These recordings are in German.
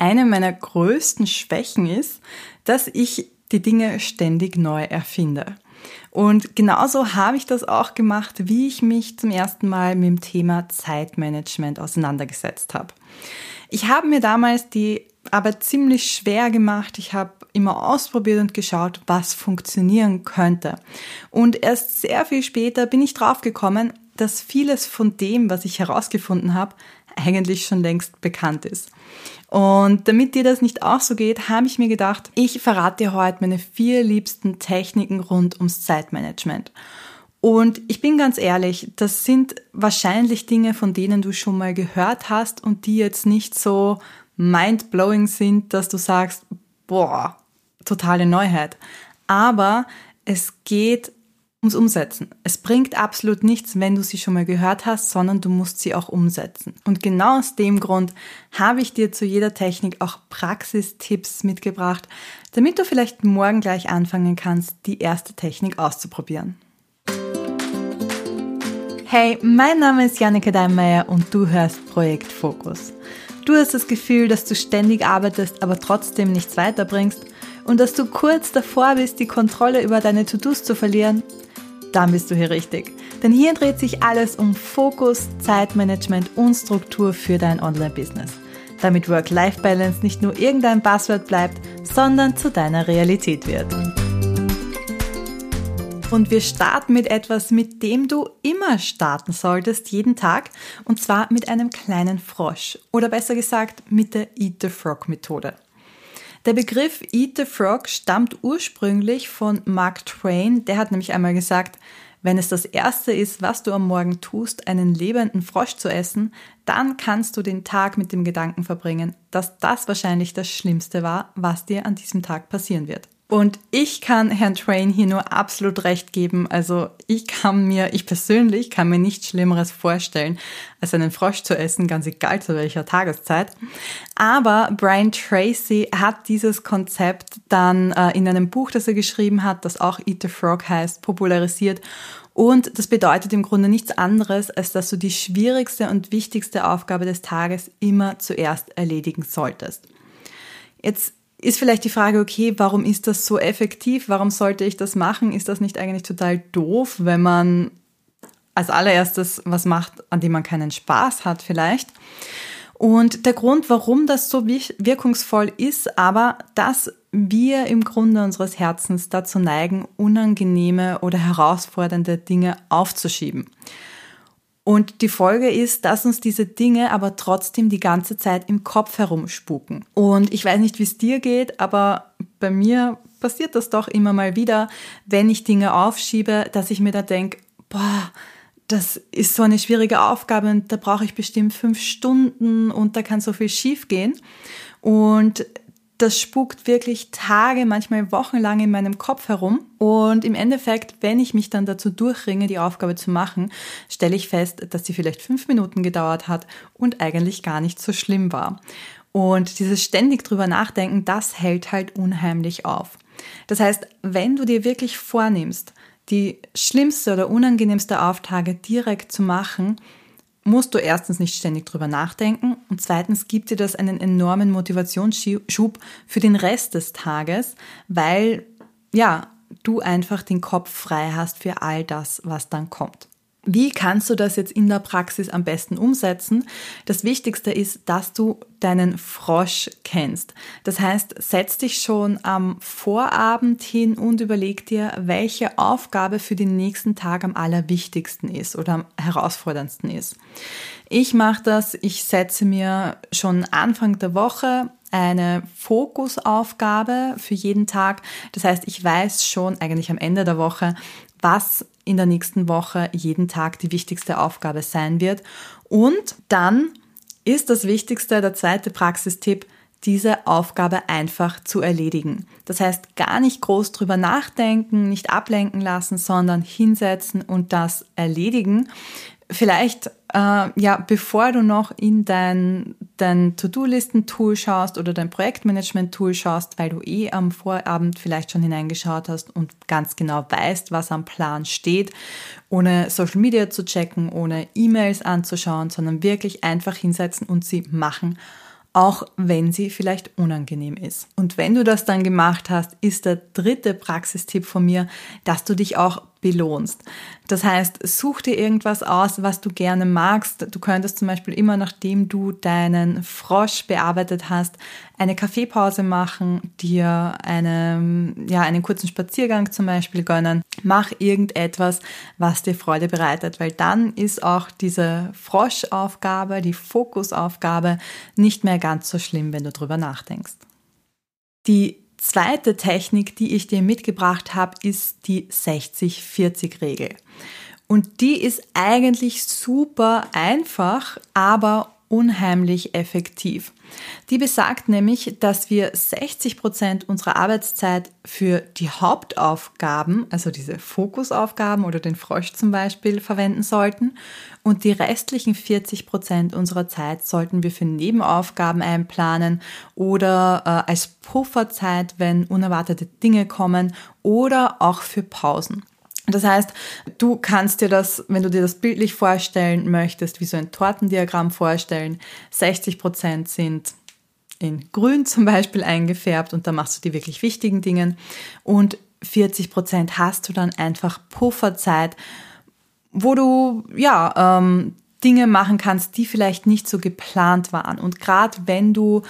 eine meiner größten Schwächen ist, dass ich die Dinge ständig neu erfinde. Und genauso habe ich das auch gemacht, wie ich mich zum ersten Mal mit dem Thema Zeitmanagement auseinandergesetzt habe. Ich habe mir damals die Arbeit ziemlich schwer gemacht. Ich habe immer ausprobiert und geschaut, was funktionieren könnte. Und erst sehr viel später bin ich draufgekommen, dass vieles von dem, was ich herausgefunden habe, eigentlich schon längst bekannt ist. Und damit dir das nicht auch so geht, habe ich mir gedacht, ich verrate dir heute meine vier liebsten Techniken rund ums Zeitmanagement. Und ich bin ganz ehrlich, das sind wahrscheinlich Dinge, von denen du schon mal gehört hast und die jetzt nicht so mind-blowing sind, dass du sagst, boah, totale Neuheit. Aber es geht ums Umsetzen. Es bringt absolut nichts, wenn du sie schon mal gehört hast, sondern du musst sie auch umsetzen. Und genau aus dem Grund habe ich dir zu jeder Technik auch Praxistipps mitgebracht, damit du vielleicht morgen gleich anfangen kannst, die erste Technik auszuprobieren. Hey, mein Name ist Janneke Deinmeier und du hörst Projekt Fokus. Du hast das Gefühl, dass du ständig arbeitest, aber trotzdem nichts weiterbringst und dass du kurz davor bist, die Kontrolle über deine To-Dos zu verlieren dann bist du hier richtig. Denn hier dreht sich alles um Fokus, Zeitmanagement und Struktur für dein Online-Business. Damit Work-Life-Balance nicht nur irgendein Passwort bleibt, sondern zu deiner Realität wird. Und wir starten mit etwas, mit dem du immer starten solltest, jeden Tag, und zwar mit einem kleinen Frosch. Oder besser gesagt, mit der Eat the Frog Methode. Der Begriff Eat the Frog stammt ursprünglich von Mark Twain. Der hat nämlich einmal gesagt, wenn es das Erste ist, was du am Morgen tust, einen lebenden Frosch zu essen, dann kannst du den Tag mit dem Gedanken verbringen, dass das wahrscheinlich das Schlimmste war, was dir an diesem Tag passieren wird. Und ich kann Herrn Train hier nur absolut recht geben. Also ich kann mir, ich persönlich kann mir nichts Schlimmeres vorstellen, als einen Frosch zu essen, ganz egal zu welcher Tageszeit. Aber Brian Tracy hat dieses Konzept dann äh, in einem Buch, das er geschrieben hat, das auch Eat the Frog heißt, popularisiert. Und das bedeutet im Grunde nichts anderes, als dass du die schwierigste und wichtigste Aufgabe des Tages immer zuerst erledigen solltest. Jetzt ist vielleicht die Frage, okay, warum ist das so effektiv? Warum sollte ich das machen? Ist das nicht eigentlich total doof, wenn man als allererstes was macht, an dem man keinen Spaß hat vielleicht? Und der Grund, warum das so wirkungsvoll ist, aber dass wir im Grunde unseres Herzens dazu neigen, unangenehme oder herausfordernde Dinge aufzuschieben. Und die Folge ist, dass uns diese Dinge aber trotzdem die ganze Zeit im Kopf herumspuken. Und ich weiß nicht, wie es dir geht, aber bei mir passiert das doch immer mal wieder, wenn ich Dinge aufschiebe, dass ich mir da denke, boah, das ist so eine schwierige Aufgabe und da brauche ich bestimmt fünf Stunden und da kann so viel schief gehen. Und das spukt wirklich Tage, manchmal wochenlang in meinem Kopf herum. Und im Endeffekt, wenn ich mich dann dazu durchringe, die Aufgabe zu machen, stelle ich fest, dass sie vielleicht fünf Minuten gedauert hat und eigentlich gar nicht so schlimm war. Und dieses ständig drüber nachdenken, das hält halt unheimlich auf. Das heißt, wenn du dir wirklich vornimmst, die schlimmste oder unangenehmste Auftage direkt zu machen, musst du erstens nicht ständig drüber nachdenken und zweitens gibt dir das einen enormen Motivationsschub für den Rest des Tages, weil ja, du einfach den Kopf frei hast für all das, was dann kommt. Wie kannst du das jetzt in der Praxis am besten umsetzen? Das Wichtigste ist, dass du deinen Frosch kennst. Das heißt, setz dich schon am Vorabend hin und überleg dir, welche Aufgabe für den nächsten Tag am allerwichtigsten ist oder am herausforderndsten ist. Ich mache das, ich setze mir schon Anfang der Woche eine Fokusaufgabe für jeden Tag. Das heißt, ich weiß schon eigentlich am Ende der Woche, was in der nächsten Woche jeden Tag die wichtigste Aufgabe sein wird. Und dann ist das Wichtigste, der zweite Praxistipp, diese Aufgabe einfach zu erledigen. Das heißt, gar nicht groß drüber nachdenken, nicht ablenken lassen, sondern hinsetzen und das erledigen vielleicht, äh, ja, bevor du noch in dein, dein To-Do-Listen-Tool schaust oder dein Projektmanagement-Tool schaust, weil du eh am Vorabend vielleicht schon hineingeschaut hast und ganz genau weißt, was am Plan steht, ohne Social Media zu checken, ohne E-Mails anzuschauen, sondern wirklich einfach hinsetzen und sie machen auch wenn sie vielleicht unangenehm ist. Und wenn du das dann gemacht hast, ist der dritte Praxistipp von mir, dass du dich auch belohnst. Das heißt, such dir irgendwas aus, was du gerne magst. Du könntest zum Beispiel immer, nachdem du deinen Frosch bearbeitet hast, eine Kaffeepause machen, dir eine, ja, einen kurzen Spaziergang zum Beispiel gönnen. Mach irgendetwas, was dir Freude bereitet, weil dann ist auch diese Froschaufgabe, die Fokusaufgabe nicht mehr ganz so schlimm, wenn du drüber nachdenkst. Die zweite Technik, die ich dir mitgebracht habe, ist die 60-40-Regel. Und die ist eigentlich super einfach, aber unheimlich effektiv. Die besagt nämlich, dass wir 60 Prozent unserer Arbeitszeit für die Hauptaufgaben, also diese Fokusaufgaben oder den Frosch zum Beispiel, verwenden sollten und die restlichen 40 Prozent unserer Zeit sollten wir für Nebenaufgaben einplanen oder äh, als Pufferzeit, wenn unerwartete Dinge kommen oder auch für Pausen. Das heißt, du kannst dir das, wenn du dir das bildlich vorstellen möchtest, wie so ein Tortendiagramm vorstellen. 60 Prozent sind in grün zum Beispiel eingefärbt und da machst du die wirklich wichtigen Dinge. Und 40 Prozent hast du dann einfach Pufferzeit, wo du ja ähm, Dinge machen kannst, die vielleicht nicht so geplant waren. Und gerade wenn du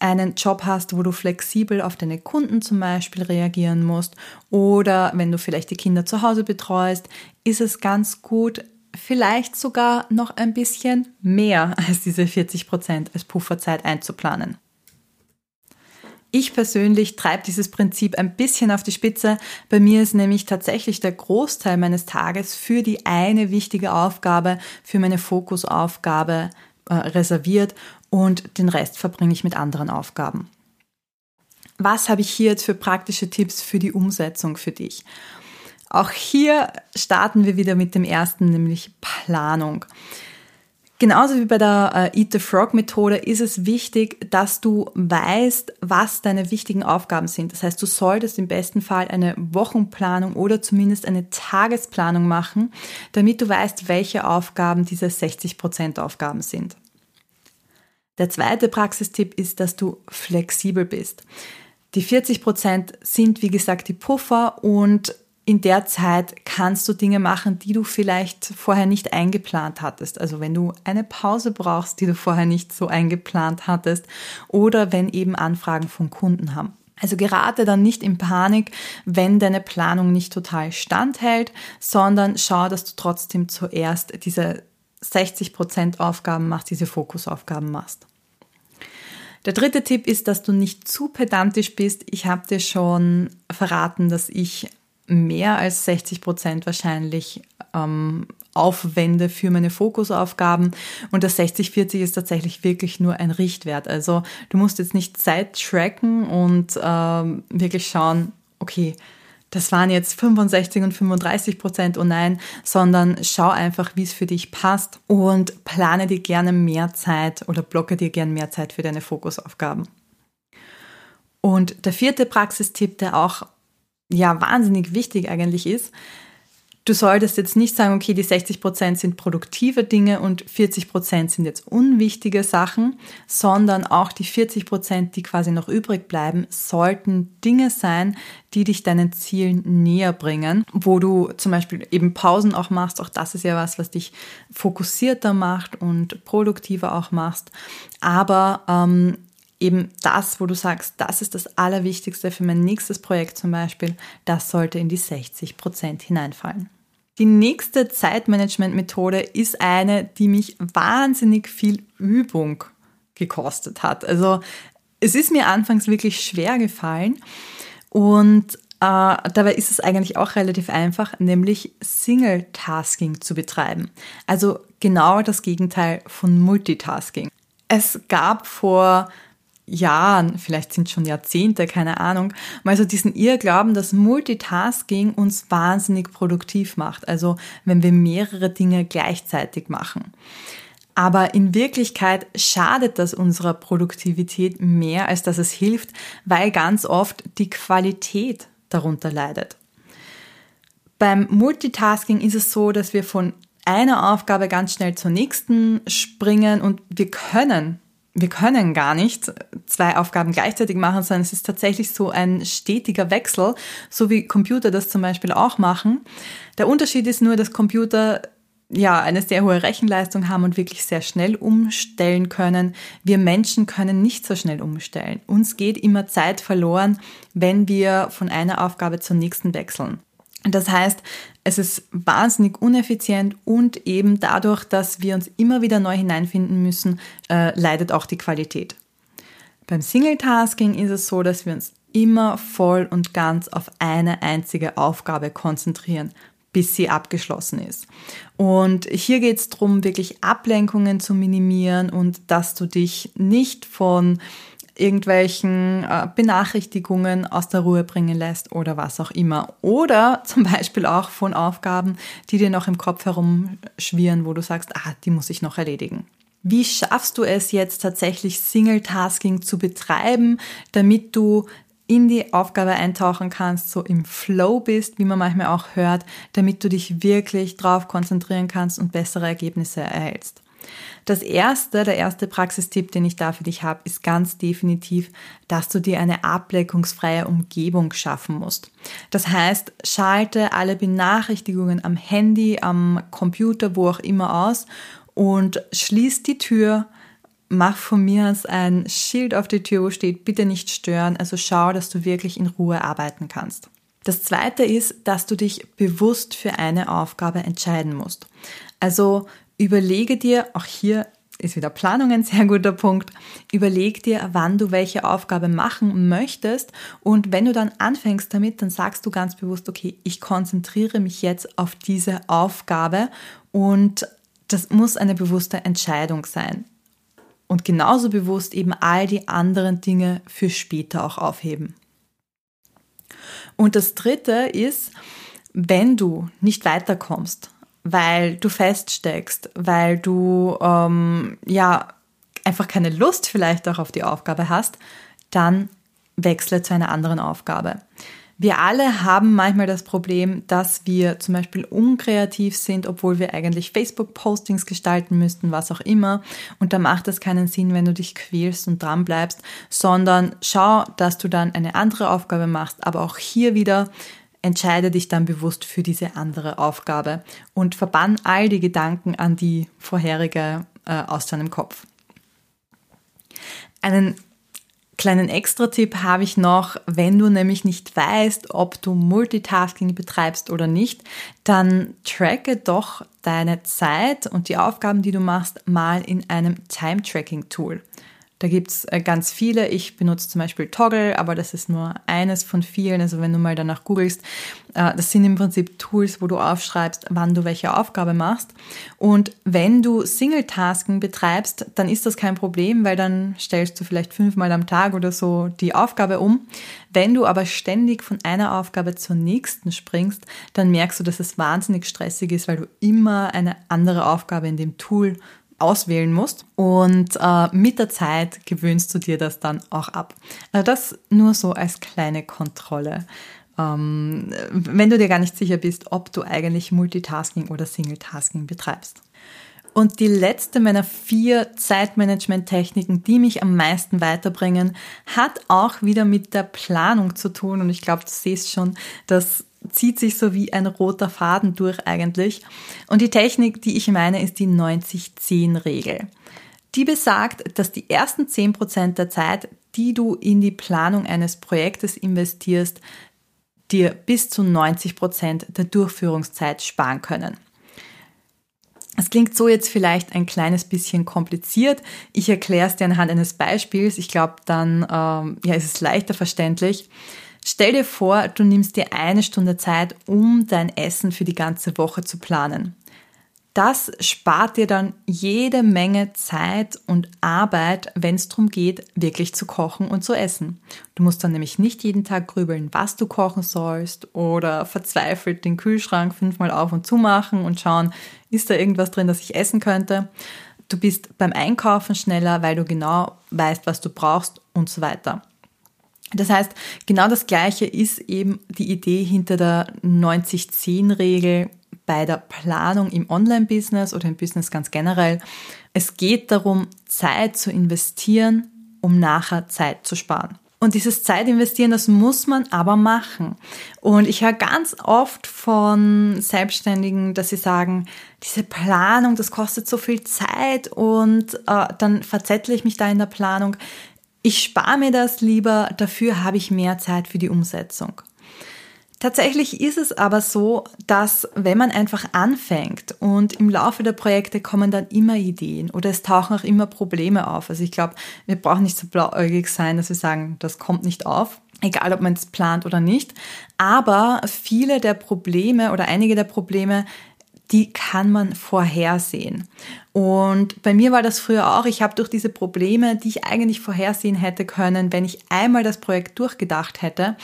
einen Job hast, wo du flexibel auf deine Kunden zum Beispiel reagieren musst oder wenn du vielleicht die Kinder zu Hause betreust, ist es ganz gut, vielleicht sogar noch ein bisschen mehr als diese 40 Prozent als Pufferzeit einzuplanen. Ich persönlich treibe dieses Prinzip ein bisschen auf die Spitze. Bei mir ist nämlich tatsächlich der Großteil meines Tages für die eine wichtige Aufgabe, für meine Fokusaufgabe äh, reserviert und den Rest verbringe ich mit anderen Aufgaben. Was habe ich hier jetzt für praktische Tipps für die Umsetzung für dich? Auch hier starten wir wieder mit dem ersten, nämlich Planung. Genauso wie bei der äh, Eat the Frog Methode ist es wichtig, dass du weißt, was deine wichtigen Aufgaben sind. Das heißt, du solltest im besten Fall eine Wochenplanung oder zumindest eine Tagesplanung machen, damit du weißt, welche Aufgaben diese 60% Aufgaben sind. Der zweite Praxistipp ist, dass du flexibel bist. Die 40 Prozent sind, wie gesagt, die Puffer und in der Zeit kannst du Dinge machen, die du vielleicht vorher nicht eingeplant hattest. Also wenn du eine Pause brauchst, die du vorher nicht so eingeplant hattest oder wenn eben Anfragen von Kunden haben. Also gerate dann nicht in Panik, wenn deine Planung nicht total standhält, sondern schau, dass du trotzdem zuerst diese 60 Prozent Aufgaben machst, diese Fokusaufgaben machst. Der dritte Tipp ist, dass du nicht zu pedantisch bist. Ich habe dir schon verraten, dass ich mehr als 60 Prozent wahrscheinlich ähm, aufwende für meine Fokusaufgaben. Und das 60-40 ist tatsächlich wirklich nur ein Richtwert. Also du musst jetzt nicht Zeit tracken und ähm, wirklich schauen, okay, das waren jetzt 65 und 35 Prozent, oh nein, sondern schau einfach, wie es für dich passt und plane dir gerne mehr Zeit oder blocke dir gerne mehr Zeit für deine Fokusaufgaben. Und der vierte Praxistipp, der auch ja wahnsinnig wichtig eigentlich ist, Du solltest jetzt nicht sagen, okay, die 60 Prozent sind produktive Dinge und 40 Prozent sind jetzt unwichtige Sachen, sondern auch die 40 Prozent, die quasi noch übrig bleiben, sollten Dinge sein, die dich deinen Zielen näher bringen, wo du zum Beispiel eben Pausen auch machst. Auch das ist ja was, was dich fokussierter macht und produktiver auch machst. Aber ähm, eben das, wo du sagst, das ist das Allerwichtigste für mein nächstes Projekt zum Beispiel, das sollte in die 60 Prozent hineinfallen. Die nächste Zeitmanagement-Methode ist eine, die mich wahnsinnig viel Übung gekostet hat. Also es ist mir anfangs wirklich schwer gefallen und äh, dabei ist es eigentlich auch relativ einfach, nämlich Single-Tasking zu betreiben. Also genau das Gegenteil von Multitasking. Es gab vor Jahren, vielleicht sind schon Jahrzehnte, keine Ahnung, mal so diesen Irrglauben, dass Multitasking uns wahnsinnig produktiv macht. Also wenn wir mehrere Dinge gleichzeitig machen. Aber in Wirklichkeit schadet das unserer Produktivität mehr, als dass es hilft, weil ganz oft die Qualität darunter leidet. Beim Multitasking ist es so, dass wir von einer Aufgabe ganz schnell zur nächsten springen und wir können wir können gar nicht zwei Aufgaben gleichzeitig machen, sondern es ist tatsächlich so ein stetiger Wechsel, so wie Computer das zum Beispiel auch machen. Der Unterschied ist nur, dass Computer ja eine sehr hohe Rechenleistung haben und wirklich sehr schnell umstellen können. Wir Menschen können nicht so schnell umstellen. Uns geht immer Zeit verloren, wenn wir von einer Aufgabe zur nächsten wechseln. Das heißt, es ist wahnsinnig uneffizient und eben dadurch, dass wir uns immer wieder neu hineinfinden müssen, äh, leidet auch die Qualität. Beim Single-Tasking ist es so, dass wir uns immer voll und ganz auf eine einzige Aufgabe konzentrieren, bis sie abgeschlossen ist. Und hier geht es darum, wirklich Ablenkungen zu minimieren und dass du dich nicht von irgendwelchen äh, Benachrichtigungen aus der Ruhe bringen lässt oder was auch immer. Oder zum Beispiel auch von Aufgaben, die dir noch im Kopf herumschwirren, wo du sagst, ah, die muss ich noch erledigen. Wie schaffst du es jetzt tatsächlich Single-Tasking zu betreiben, damit du in die Aufgabe eintauchen kannst, so im Flow bist, wie man manchmal auch hört, damit du dich wirklich drauf konzentrieren kannst und bessere Ergebnisse erhältst. Das erste, der erste Praxistipp, den ich da für dich habe, ist ganz definitiv, dass du dir eine ableckungsfreie Umgebung schaffen musst. Das heißt, schalte alle Benachrichtigungen am Handy, am Computer, wo auch immer aus und schließ die Tür, mach von mir aus ein Schild auf die Tür, wo steht, bitte nicht stören. Also schau, dass du wirklich in Ruhe arbeiten kannst. Das zweite ist, dass du dich bewusst für eine Aufgabe entscheiden musst. Also überlege dir, auch hier ist wieder Planung ein sehr guter Punkt. Überleg dir, wann du welche Aufgabe machen möchtest. Und wenn du dann anfängst damit, dann sagst du ganz bewusst, okay, ich konzentriere mich jetzt auf diese Aufgabe und das muss eine bewusste Entscheidung sein und genauso bewusst eben all die anderen Dinge für später auch aufheben. Und das Dritte ist, wenn du nicht weiterkommst, weil du feststeckst, weil du ähm, ja einfach keine Lust vielleicht auch auf die Aufgabe hast, dann wechsle zu einer anderen Aufgabe. Wir alle haben manchmal das Problem, dass wir zum Beispiel unkreativ sind, obwohl wir eigentlich Facebook-Postings gestalten müssten, was auch immer. Und da macht es keinen Sinn, wenn du dich quälst und dran bleibst, sondern schau, dass du dann eine andere Aufgabe machst. Aber auch hier wieder entscheide dich dann bewusst für diese andere Aufgabe und verbann all die Gedanken an die vorherige äh, aus deinem Kopf. Einen Kleinen Extra-Tipp habe ich noch, wenn du nämlich nicht weißt, ob du Multitasking betreibst oder nicht, dann tracke doch deine Zeit und die Aufgaben, die du machst, mal in einem Time-Tracking-Tool. Da gibt's äh, ganz viele. Ich benutze zum Beispiel Toggle, aber das ist nur eines von vielen. Also wenn du mal danach googelst, äh, das sind im Prinzip Tools, wo du aufschreibst, wann du welche Aufgabe machst. Und wenn du Single-Tasking betreibst, dann ist das kein Problem, weil dann stellst du vielleicht fünfmal am Tag oder so die Aufgabe um. Wenn du aber ständig von einer Aufgabe zur nächsten springst, dann merkst du, dass es wahnsinnig stressig ist, weil du immer eine andere Aufgabe in dem Tool auswählen musst. Und äh, mit der Zeit gewöhnst du dir das dann auch ab. Also das nur so als kleine Kontrolle. Ähm, wenn du dir gar nicht sicher bist, ob du eigentlich Multitasking oder Singletasking betreibst. Und die letzte meiner vier Zeitmanagement-Techniken, die mich am meisten weiterbringen, hat auch wieder mit der Planung zu tun. Und ich glaube, du siehst schon, dass zieht sich so wie ein roter Faden durch eigentlich. Und die Technik, die ich meine, ist die 90-10-Regel. Die besagt, dass die ersten 10% der Zeit, die du in die Planung eines Projektes investierst, dir bis zu 90% der Durchführungszeit sparen können. Es klingt so jetzt vielleicht ein kleines bisschen kompliziert. Ich erkläre es dir anhand eines Beispiels. Ich glaube, dann ähm, ja, ist es leichter verständlich. Stell dir vor, du nimmst dir eine Stunde Zeit, um dein Essen für die ganze Woche zu planen. Das spart dir dann jede Menge Zeit und Arbeit, wenn es darum geht, wirklich zu kochen und zu essen. Du musst dann nämlich nicht jeden Tag grübeln, was du kochen sollst oder verzweifelt den Kühlschrank fünfmal auf und zu machen und schauen, ist da irgendwas drin, das ich essen könnte. Du bist beim Einkaufen schneller, weil du genau weißt, was du brauchst und so weiter. Das heißt, genau das Gleiche ist eben die Idee hinter der 90-10-Regel bei der Planung im Online-Business oder im Business ganz generell. Es geht darum, Zeit zu investieren, um nachher Zeit zu sparen. Und dieses Zeit investieren, das muss man aber machen. Und ich höre ganz oft von Selbstständigen, dass sie sagen, diese Planung, das kostet so viel Zeit und äh, dann verzettle ich mich da in der Planung. Ich spare mir das lieber, dafür habe ich mehr Zeit für die Umsetzung. Tatsächlich ist es aber so, dass wenn man einfach anfängt und im Laufe der Projekte kommen dann immer Ideen oder es tauchen auch immer Probleme auf. Also ich glaube, wir brauchen nicht so blauäugig sein, dass wir sagen, das kommt nicht auf, egal ob man es plant oder nicht. Aber viele der Probleme oder einige der Probleme die kann man vorhersehen. Und bei mir war das früher auch, ich habe durch diese Probleme, die ich eigentlich vorhersehen hätte können, wenn ich einmal das Projekt durchgedacht hätte,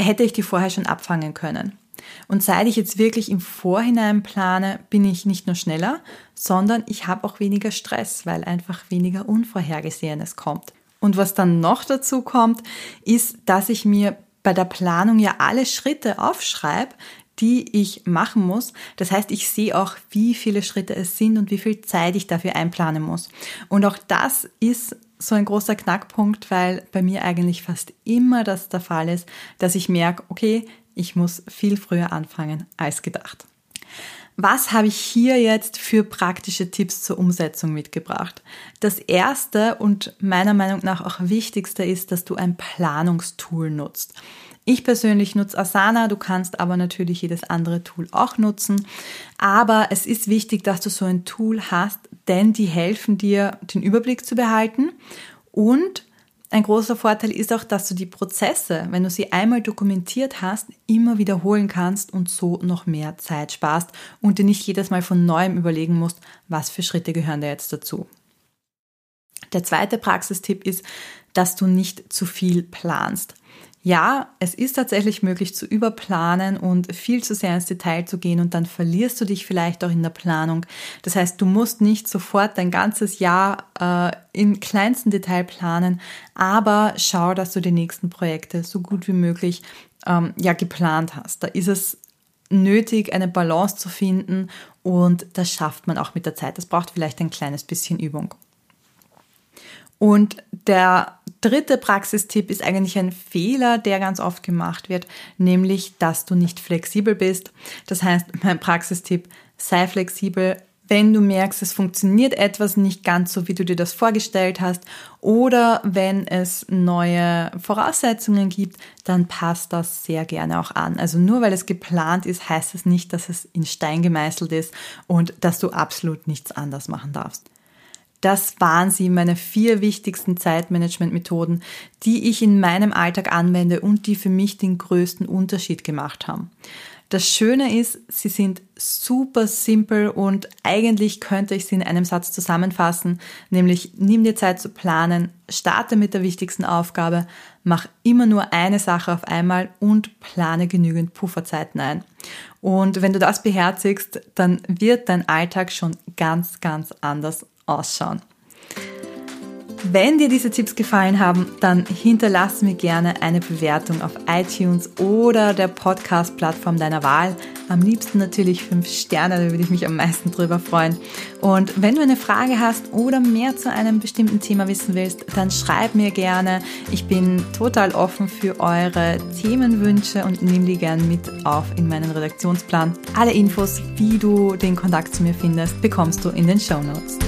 hätte ich die vorher schon abfangen können. Und seit ich jetzt wirklich im Vorhinein plane, bin ich nicht nur schneller, sondern ich habe auch weniger Stress, weil einfach weniger Unvorhergesehenes kommt. Und was dann noch dazu kommt, ist, dass ich mir bei der Planung ja alle Schritte aufschreibe, die ich machen muss. Das heißt, ich sehe auch, wie viele Schritte es sind und wie viel Zeit ich dafür einplanen muss. Und auch das ist so ein großer Knackpunkt, weil bei mir eigentlich fast immer das der Fall ist, dass ich merke, okay, ich muss viel früher anfangen als gedacht. Was habe ich hier jetzt für praktische Tipps zur Umsetzung mitgebracht? Das erste und meiner Meinung nach auch wichtigste ist, dass du ein Planungstool nutzt. Ich persönlich nutze Asana, du kannst aber natürlich jedes andere Tool auch nutzen. Aber es ist wichtig, dass du so ein Tool hast, denn die helfen dir, den Überblick zu behalten. Und ein großer Vorteil ist auch, dass du die Prozesse, wenn du sie einmal dokumentiert hast, immer wiederholen kannst und so noch mehr Zeit sparst und dir nicht jedes Mal von neuem überlegen musst, was für Schritte gehören da jetzt dazu. Der zweite Praxistipp ist, dass du nicht zu viel planst. Ja, es ist tatsächlich möglich zu überplanen und viel zu sehr ins Detail zu gehen und dann verlierst du dich vielleicht auch in der Planung. Das heißt, du musst nicht sofort dein ganzes Jahr äh, im kleinsten Detail planen, aber schau, dass du die nächsten Projekte so gut wie möglich ähm, ja geplant hast. Da ist es nötig, eine Balance zu finden und das schafft man auch mit der Zeit. Das braucht vielleicht ein kleines bisschen Übung. Und der dritte Praxistipp ist eigentlich ein Fehler, der ganz oft gemacht wird, nämlich, dass du nicht flexibel bist. Das heißt, mein Praxistipp, sei flexibel, wenn du merkst, es funktioniert etwas nicht ganz so, wie du dir das vorgestellt hast, oder wenn es neue Voraussetzungen gibt, dann passt das sehr gerne auch an. Also nur weil es geplant ist, heißt es nicht, dass es in Stein gemeißelt ist und dass du absolut nichts anders machen darfst. Das waren sie, meine vier wichtigsten Zeitmanagement-Methoden, die ich in meinem Alltag anwende und die für mich den größten Unterschied gemacht haben. Das Schöne ist, sie sind super simpel und eigentlich könnte ich sie in einem Satz zusammenfassen, nämlich nimm dir Zeit zu planen, starte mit der wichtigsten Aufgabe, mach immer nur eine Sache auf einmal und plane genügend Pufferzeiten ein. Und wenn du das beherzigst, dann wird dein Alltag schon ganz, ganz anders ausschauen. Wenn dir diese Tipps gefallen haben, dann hinterlass mir gerne eine Bewertung auf iTunes oder der Podcast-Plattform deiner Wahl. Am liebsten natürlich fünf Sterne, da würde ich mich am meisten drüber freuen. Und wenn du eine Frage hast oder mehr zu einem bestimmten Thema wissen willst, dann schreib mir gerne. Ich bin total offen für eure Themenwünsche und nehme die gerne mit auf in meinen Redaktionsplan. Alle Infos, wie du den Kontakt zu mir findest, bekommst du in den Show Notes.